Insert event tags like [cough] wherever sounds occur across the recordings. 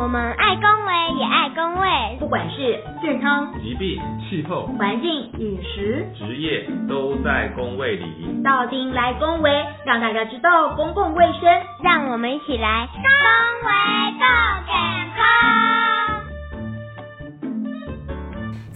我们爱公卫也爱公卫，不管是健康、疾病、气候、环境、饮食、职业，都在公卫里。到丁来公卫，让大家知道公共卫生，让我们一起来公卫更健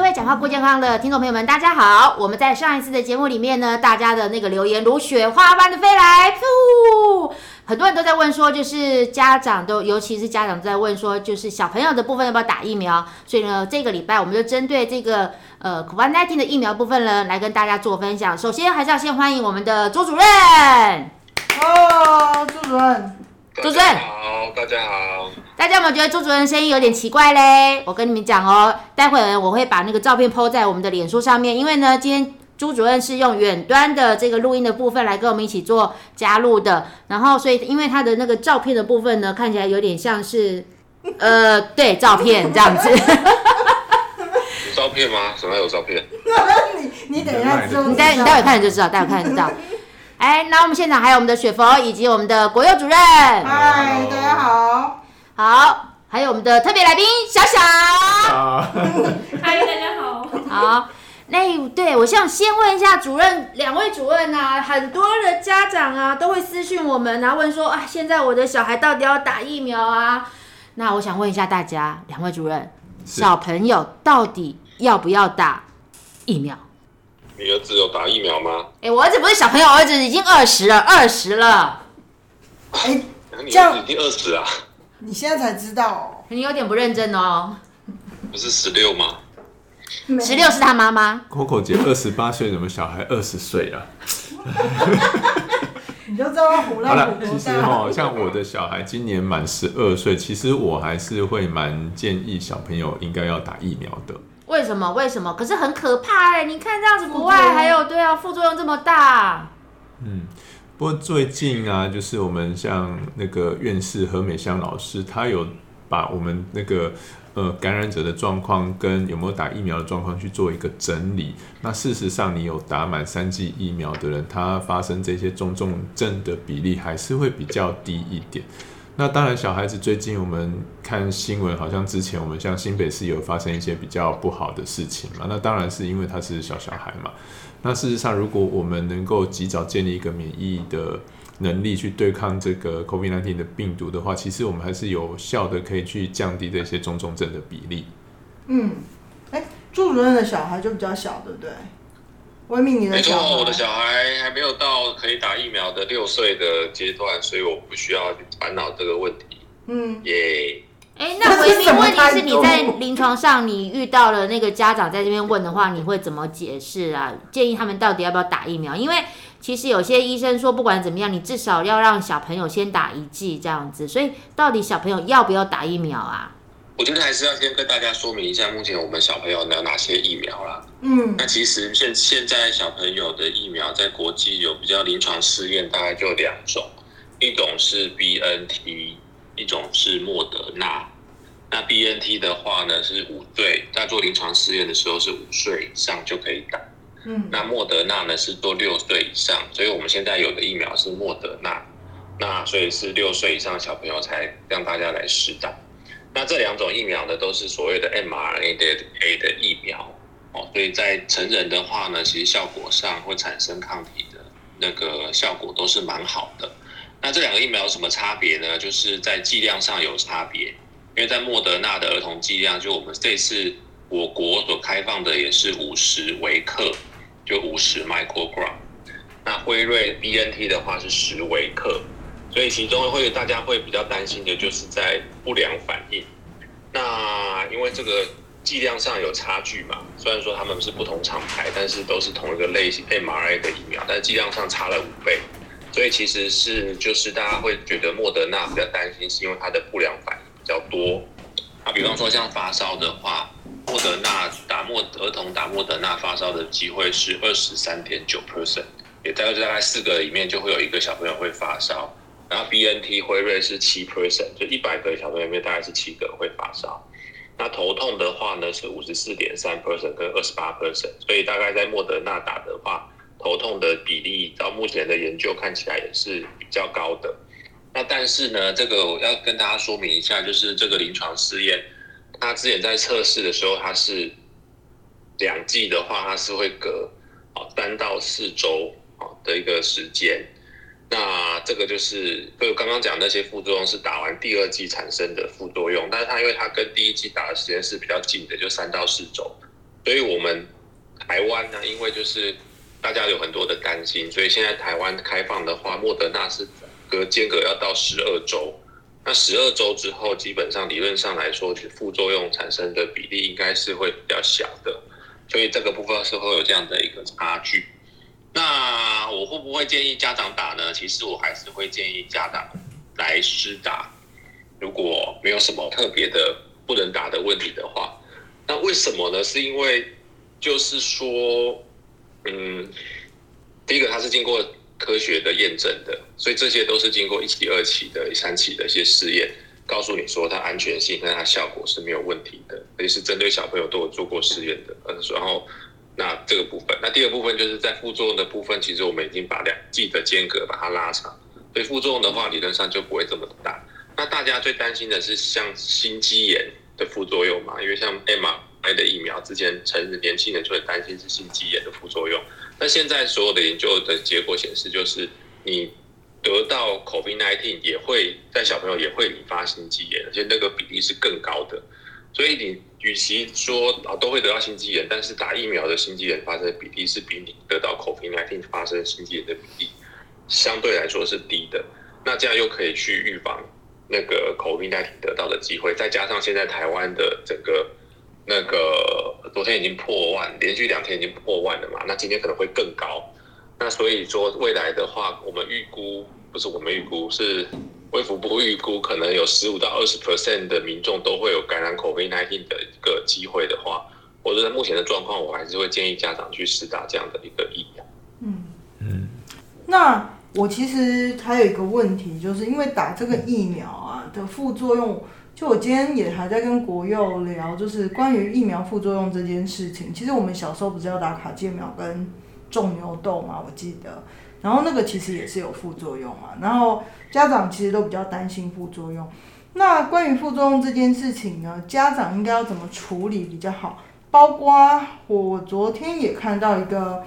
各位讲话不健康的听众朋友们，大家好！我们在上一次的节目里面呢，大家的那个留言如雪花般的飞来，噗！很多人都在问说，就是家长都，尤其是家长在问说，就是小朋友的部分要不要打疫苗？所以呢，这个礼拜我们就针对这个呃 COVID-19 的疫苗部分呢，来跟大家做分享。首先还是要先欢迎我们的朱主任。哦，朱主任，朱主任好，大家好。大家有没有觉得朱主任声音有点奇怪嘞？我跟你们讲哦，待会儿我会把那个照片 PO 在我们的脸书上面，因为呢，今天。朱主任是用远端的这个录音的部分来跟我们一起做加入的，然后所以因为他的那个照片的部分呢，看起来有点像是，呃，对，照片 [laughs] 这样子。有照片吗？什么有照片？你你等一下，你待你待会看就知道，待会看就知道。哎，那我们现场还有我们的雪佛以及我们的国佑主任。嗨，大家好。好，还有我们的特别来宾小小。[laughs] 嗨，大家好。好。那对我想先问一下主任，两位主任啊，很多的家长啊都会私讯我们，然后问说啊，现在我的小孩到底要打疫苗啊？那我想问一下大家，两位主任，小朋友到底要不要打疫苗？你儿子有打疫苗吗？哎，我儿子不是小朋友，儿子已经二十了，二十了。哎，你儿子已经二十啊？你现在才知道？你有点不认真哦。不是十六吗？十六是他妈妈，Coco 姐二十八岁，怎么小孩二十岁啊？[laughs] 你就知道胡乱胡其实哦，像我的小孩今年满十二岁，其实我还是会蛮建议小朋友应该要打疫苗的。为什么？为什么？可是很可怕哎！你看这样子，国外还有对啊，副作用这么大。嗯，不过最近啊，就是我们像那个院士何美香老师，他有把我们那个。呃，感染者的状况跟有没有打疫苗的状况去做一个整理。那事实上，你有打满三剂疫苗的人，他发生这些中重症的比例还是会比较低一点。那当然，小孩子最近我们看新闻，好像之前我们像新北市有发生一些比较不好的事情嘛。那当然是因为他是小小孩嘛。那事实上，如果我们能够及早建立一个免疫的。能力去对抗这个 COVID-19 的病毒的话，其实我们还是有效的，可以去降低这些中重症的比例。嗯，哎，朱主任的小孩就比较小，对不对？维明，你的小孩，我的小孩还没有到可以打疫苗的六岁的阶段，所以我不需要烦恼这个问题。嗯，耶。哎，那回民，问题是你在 [laughs] 临床上你遇到了那个家长在这边问的话，你会怎么解释啊？建议他们到底要不要打疫苗？因为其实有些医生说，不管怎么样，你至少要让小朋友先打一剂这样子。所以到底小朋友要不要打疫苗啊？我觉得还是要先跟大家说明一下，目前我们小朋友有哪些疫苗啦。嗯，那其实现现在小朋友的疫苗在国际有比较临床试验，大概就两种，一种是 B N T，一种是莫德纳。那 B N T 的话呢，是五岁，在做临床试验的时候是五岁以上就可以打。嗯，那莫德纳呢是做六岁以上，所以我们现在有的疫苗是莫德纳，那所以是六岁以上的小朋友才让大家来试打。那这两种疫苗呢，都是所谓的 mRNA 的 A 的疫苗哦，所以在成人的话呢，其实效果上会产生抗体的那个效果都是蛮好的。那这两个疫苗有什么差别呢？就是在剂量上有差别，因为在莫德纳的儿童剂量，就我们这次我国所开放的也是五十微克。就五十 microgram，那辉瑞 BNT 的话是十微克，所以其中会大家会比较担心的就是在不良反应。那因为这个剂量上有差距嘛，虽然说他们是不同厂牌，但是都是同一个类型 mRNA 的疫苗，但剂量上差了五倍，所以其实是就是大家会觉得莫德纳比较担心，是因为它的不良反应比较多。啊，比方说像发烧的话。莫德纳打莫儿童打莫德纳发烧的机会是二十三点九 percent，也大概大概四个里面就会有一个小朋友会发烧。然后 B N T 辉瑞是七 percent，就一百个小朋友里面大概是七个会发烧。那头痛的话呢是五十四点三 percent 跟二十八 percent，所以大概在莫德纳打的话，头痛的比例到目前的研究看起来也是比较高的。那但是呢，这个我要跟大家说明一下，就是这个临床试验，它之前在测试的时候，它是两剂的话，它是会隔啊三到四周啊的一个时间。那这个就是就刚刚讲那些副作用是打完第二剂产生的副作用，但是它因为它跟第一剂打的时间是比较近的，就三到四周，所以我们台湾呢，因为就是大家有很多的担心，所以现在台湾开放的话，莫德纳是。隔间隔要到十二周，那十二周之后，基本上理论上来说，副作用产生的比例应该是会比较小的，所以这个部分是会有这样的一个差距。那我会不会建议家长打呢？其实我还是会建议家长来施打，如果没有什么特别的不能打的问题的话。那为什么呢？是因为就是说，嗯，第一个它是经过。科学的验证的，所以这些都是经过一期、二期的、三期的一些试验，告诉你说它安全性跟它效果是没有问题的，而且是针对小朋友都有做过试验的。嗯，然后那这个部分，那第二部分就是在副作用的部分，其实我们已经把两剂的间隔把它拉长，所以副作用的话理论上就不会这么大。那大家最担心的是像心肌炎的副作用嘛？因为像的疫苗，之前成人年轻人就会担心是心肌炎的副作用。那现在所有的研究的结果显示，就是你得到 COVID-19 也会在小朋友也会引发心肌炎，而且那个比例是更高的。所以你与其说啊都会得到心肌炎，但是打疫苗的心肌炎发生的比例是比你得到 COVID-19 发生心肌炎的比例相对来说是低的。那这样又可以去预防那个 COVID-19 得到的机会，再加上现在台湾的整个。那个昨天已经破万，连续两天已经破万了嘛？那今天可能会更高。那所以说未来的话，我们预估不是我们预估，是卫福部预估，可能有十五到二十 percent 的民众都会有感染 COVID-19 的一个机会的话，我觉得目前的状况，我还是会建议家长去试打这样的一个疫苗。嗯嗯。那我其实还有一个问题，就是因为打这个疫苗啊的副作用。就我今天也还在跟国佑聊，就是关于疫苗副作用这件事情。其实我们小时候不是要打卡介苗跟种牛痘嘛，我记得。然后那个其实也是有副作用嘛。然后家长其实都比较担心副作用。那关于副作用这件事情呢，家长应该要怎么处理比较好？包括我昨天也看到一个，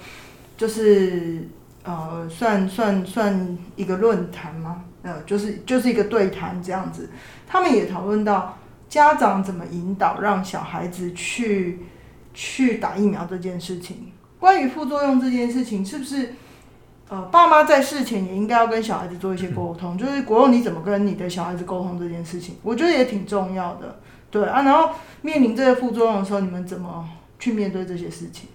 就是呃，算算算一个论坛吗？呃，就是就是一个对谈这样子。他们也讨论到家长怎么引导让小孩子去去打疫苗这件事情。关于副作用这件事情，是不是呃爸妈在事前也应该要跟小孩子做一些沟通？就是国用你怎么跟你的小孩子沟通这件事情？我觉得也挺重要的。对啊，然后面临这些副作用的时候，你们怎么去面对这些事情？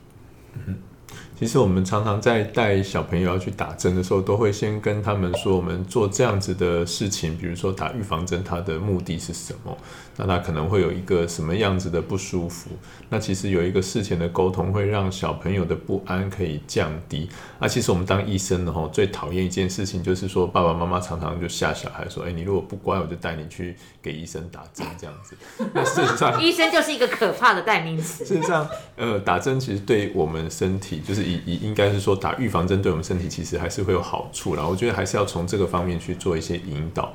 其实我们常常在带小朋友要去打针的时候，都会先跟他们说，我们做这样子的事情，比如说打预防针，它的目的是什么？那他可能会有一个什么样子的不舒服？那其实有一个事前的沟通，会让小朋友的不安可以降低。那其实我们当医生的吼，最讨厌一件事情就是说，爸爸妈妈常常就吓小孩说：“哎，你如果不乖，我就带你去给医生打针。”这样子。[laughs] 那事实上，医生就是一个可怕的代名词。事实上，呃，打针其实对我们身体，就是以以应该是说打预防针对我们身体其实还是会有好处啦。我觉得还是要从这个方面去做一些引导。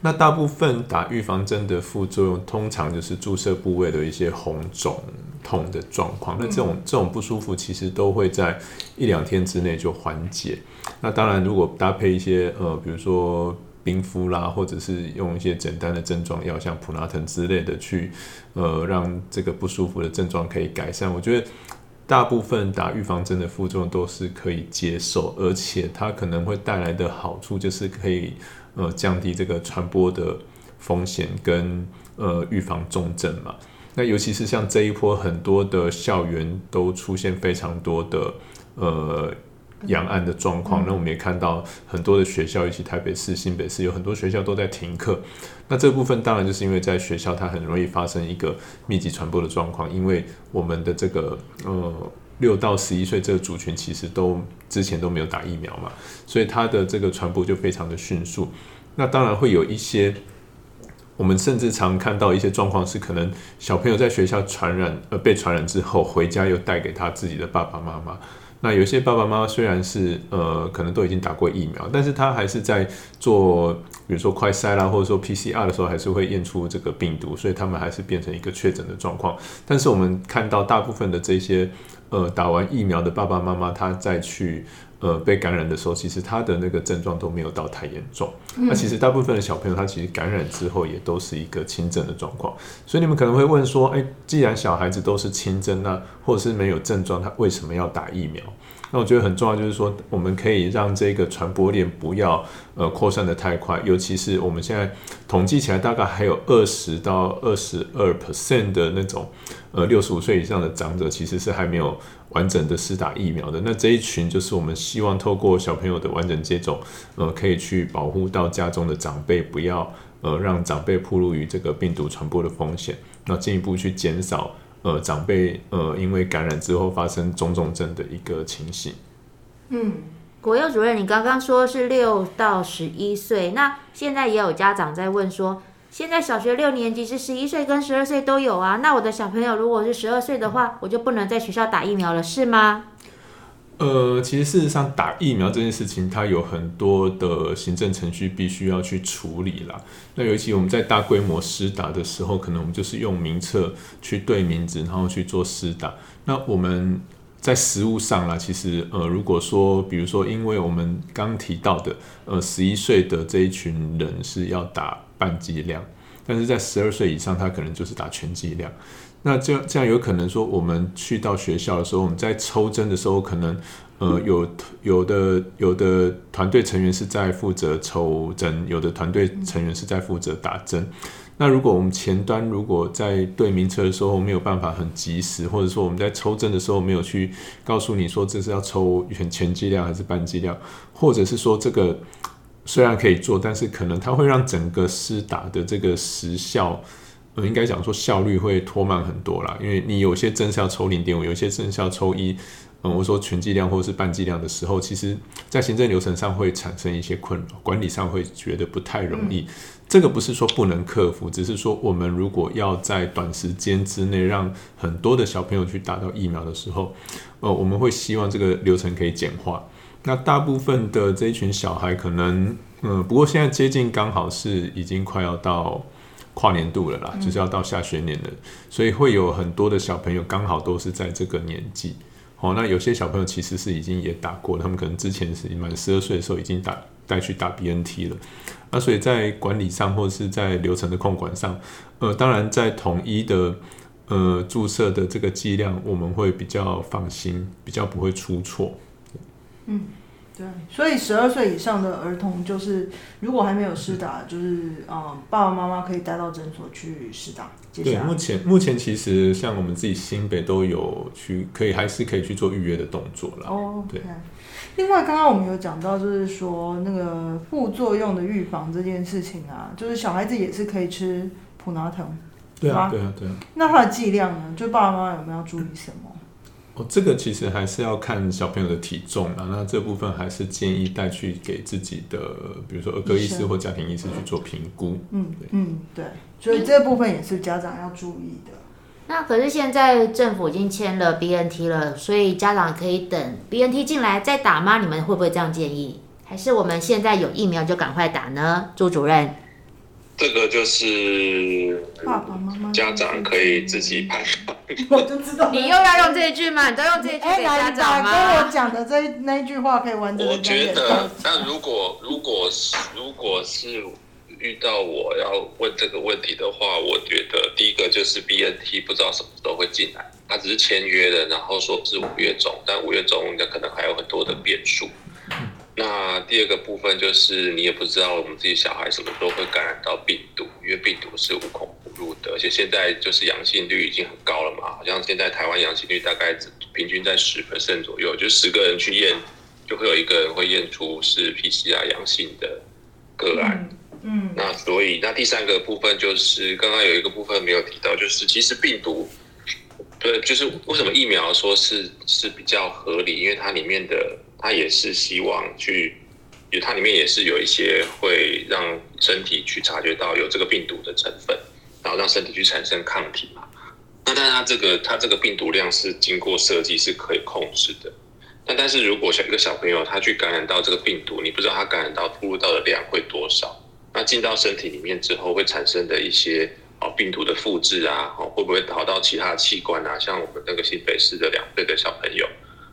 那大部分打预防针的副作用，通常就是注射部位的一些红肿痛的状况。那这种这种不舒服，其实都会在一两天之内就缓解。那当然，如果搭配一些呃，比如说冰敷啦，或者是用一些简单的症状药，像普拉腾之类的，去呃让这个不舒服的症状可以改善。我觉得大部分打预防针的副作用都是可以接受，而且它可能会带来的好处就是可以。呃，降低这个传播的风险跟呃预防重症嘛。那尤其是像这一波，很多的校园都出现非常多的呃阳岸的状况。那我们也看到很多的学校，尤其台北市、新北市有很多学校都在停课。那这部分当然就是因为在学校它很容易发生一个密集传播的状况，因为我们的这个呃。六到十一岁这个族群其实都之前都没有打疫苗嘛，所以它的这个传播就非常的迅速。那当然会有一些，我们甚至常看到一些状况是，可能小朋友在学校传染呃被传染之后，回家又带给他自己的爸爸妈妈。那有些爸爸妈妈虽然是呃可能都已经打过疫苗，但是他还是在做，比如说快筛啦，或者说 PCR 的时候，还是会验出这个病毒，所以他们还是变成一个确诊的状况。但是我们看到大部分的这些呃打完疫苗的爸爸妈妈，他再去。呃，被感染的时候，其实他的那个症状都没有到太严重。那其实大部分的小朋友，他其实感染之后也都是一个轻症的状况。所以你们可能会问说，哎，既然小孩子都是轻症，那或者是没有症状，他为什么要打疫苗？那我觉得很重要，就是说我们可以让这个传播链不要呃扩散的太快，尤其是我们现在统计起来，大概还有二十到二十二 percent 的那种呃六十五岁以上的长者，其实是还没有。完整的施打疫苗的那这一群，就是我们希望透过小朋友的完整接种，呃，可以去保护到家中的长辈，不要呃让长辈暴露于这个病毒传播的风险，那进一步去减少呃长辈呃因为感染之后发生种种症的一个情形。嗯，国佑主任，你刚刚说是六到十一岁，那现在也有家长在问说。现在小学六年级是十一岁跟十二岁都有啊，那我的小朋友如果是十二岁的话，我就不能在学校打疫苗了，是吗？呃，其实事实上打疫苗这件事情，它有很多的行政程序必须要去处理啦。那尤其我们在大规模施打的时候，可能我们就是用名册去对名字，然后去做施打。那我们在实物上啦，其实呃，如果说比如说，因为我们刚提到的呃，十一岁的这一群人是要打。半剂量，但是在十二岁以上，他可能就是打全剂量。那这样这样有可能说，我们去到学校的时候，我们在抽针的时候，可能呃有有的有的团队成员是在负责抽针，有的团队成员是在负责打针。那如果我们前端如果在对名车的时候没有办法很及时，或者说我们在抽针的时候没有去告诉你说这是要抽全全剂量还是半剂量，或者是说这个。虽然可以做，但是可能它会让整个施打的这个时效，呃，应该讲说效率会拖慢很多啦。因为你有些针是要抽零点五，有些针是要抽一，嗯，我说全剂量或者是半剂量的时候，其实在行政流程上会产生一些困扰，管理上会觉得不太容易。这个不是说不能克服，只是说我们如果要在短时间之内让很多的小朋友去打到疫苗的时候，呃，我们会希望这个流程可以简化。那大部分的这一群小孩可能，嗯，不过现在接近刚好是已经快要到跨年度了啦，就是要到下学年了，所以会有很多的小朋友刚好都是在这个年纪。哦，那有些小朋友其实是已经也打过，他们可能之前是满十二岁的时候已经打带去打 BNT 了。那所以在管理上或者是在流程的控管上，呃，当然在统一的呃注射的这个剂量，我们会比较放心，比较不会出错。嗯，对，所以十二岁以上的儿童，就是如果还没有施打，就是嗯，爸爸妈妈可以带到诊所去施打。对，目前目前其实像我们自己新北都有去，可以还是可以去做预约的动作了。哦，对。另外，刚刚我们有讲到，就是说那个副作用的预防这件事情啊，就是小孩子也是可以吃普拿疼，对啊，对啊，对啊。那它的剂量呢？就爸爸妈妈有没有要注意什么？哦，这个其实还是要看小朋友的体重啊。那这部分还是建议带去给自己的，比如说儿科医师或家庭医师去做评估。嗯，嗯，对。所以这部分也是家长要注意的。那可是现在政府已经签了 BNT 了，所以家长可以等 BNT 进来再打吗？你们会不会这样建议？还是我们现在有疫苗就赶快打呢？朱主任。这个就是爸爸妈妈家长可以自己判断。[laughs] 我就知道你又要用这一句吗？你都用这一句给家长吗？跟我讲的这那一句话可以完整。我觉得，那如果如果是如果是遇到我要问这个问题的话，我觉得第一个就是 BNT 不知道什么时候会进来，他只是签约的，然后说是五月中，但五月中的可能还有很多的变数。那第二个部分就是你也不知道我们自己小孩什么时候会感染到病毒，因为病毒是无孔不入的，而且现在就是阳性率已经很高了嘛，好像现在台湾阳性率大概平均在十 percent 左右，就十个人去验就会有一个人会验出是 PCR 阳性的个案。嗯，那所以那第三个部分就是刚刚有一个部分没有提到，就是其实病毒，对，就是为什么疫苗说是是比较合理，因为它里面的。它也是希望去，就它里面也是有一些会让身体去察觉到有这个病毒的成分，然后让身体去产生抗体嘛。那但是它这个它这个病毒量是经过设计是可以控制的，那但是如果小一个小朋友他去感染到这个病毒，你不知道他感染到吐入到的量会多少，那进到身体里面之后会产生的一些哦病毒的复制啊，会不会跑到其他器官啊？像我们那个新北市的两岁的小朋友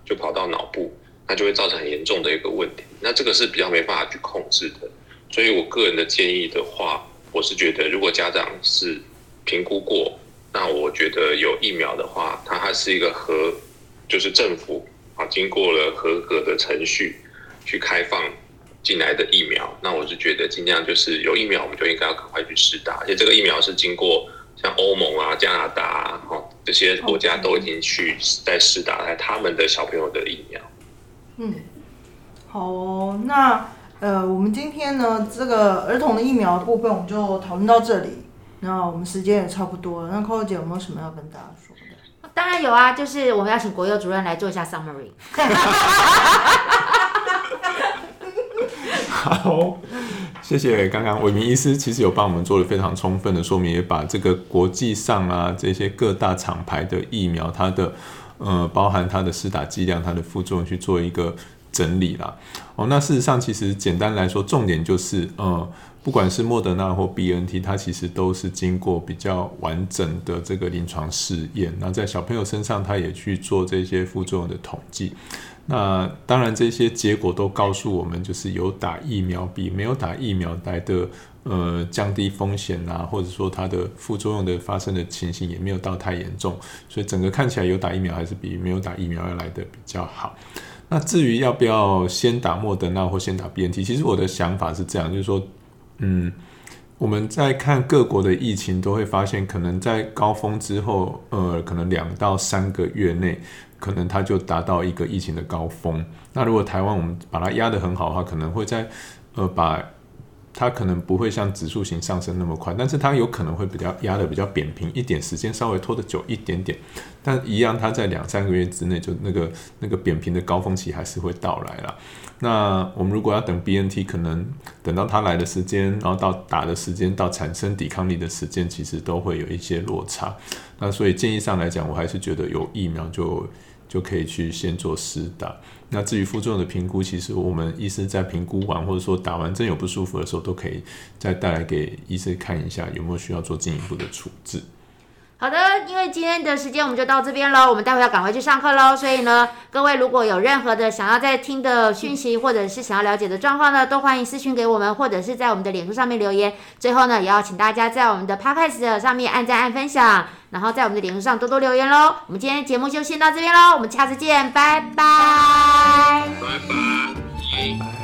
就跑到脑部，那就会造成很严重的一个问题。那这个是比较没办法去控制的。所以我个人的建议的话，我是觉得如果家长是评估过，那我觉得有疫苗的话，它还是一个合，就是政府啊。经过了合格的程序去开放进来的疫苗，那我是觉得尽量就是有疫苗，我们就应该要赶快去试打。而且这个疫苗是经过像欧盟啊、加拿大啊，哈这些国家都已经去在试打在他们的小朋友的疫苗。嗯，好哦，那呃，我们今天呢这个儿童的疫苗部分我们就讨论到这里。那我们时间也差不多了，那 Coco 姐有没有什么要跟大家说的？当然有啊，就是我们要请国幼主任来做一下 summary。[laughs] 好，谢谢刚刚伟明医师，其实有帮我们做了非常充分的说明，也把这个国际上啊这些各大厂牌的疫苗，它的呃包含它的施打剂量、它的副作用去做一个整理啦。哦，那事实上其实简单来说，重点就是呃。不管是莫德纳或 B N T，它其实都是经过比较完整的这个临床试验，那在小朋友身上，他也去做这些副作用的统计。那当然，这些结果都告诉我们，就是有打疫苗比没有打疫苗来的呃降低风险啊，或者说它的副作用的发生的情形也没有到太严重，所以整个看起来有打疫苗还是比没有打疫苗要来的比较好。那至于要不要先打莫德纳或先打 B N T，其实我的想法是这样，就是说。嗯，我们在看各国的疫情，都会发现，可能在高峰之后，呃，可能两到三个月内，可能它就达到一个疫情的高峰。那如果台湾我们把它压得很好的话，可能会在，呃，把。它可能不会像指数型上升那么快，但是它有可能会比较压的比较扁平一点，时间稍微拖得久一点点，但一样，它在两三个月之内就那个那个扁平的高峰期还是会到来了。那我们如果要等 BNT，可能等到它来的时间，然后到打的时间，到产生抵抗力的时间，其实都会有一些落差。那所以建议上来讲，我还是觉得有疫苗就。就可以去先做施打。那至于副作用的评估，其实我们医生在评估完或者说打完针有不舒服的时候，都可以再带来给医生看一下，有没有需要做进一步的处置。好的，因为今天的时间我们就到这边喽，我们待会要赶回去上课喽，所以呢，各位如果有任何的想要再听的讯息，或者是想要了解的状况呢，都欢迎私讯给我们，或者是在我们的脸书上面留言。最后呢，也要请大家在我们的 Podcast 上面按赞、按分享，然后在我们的脸书上多多留言喽。我们今天节目就先到这边喽，我们下次见，拜拜，拜拜。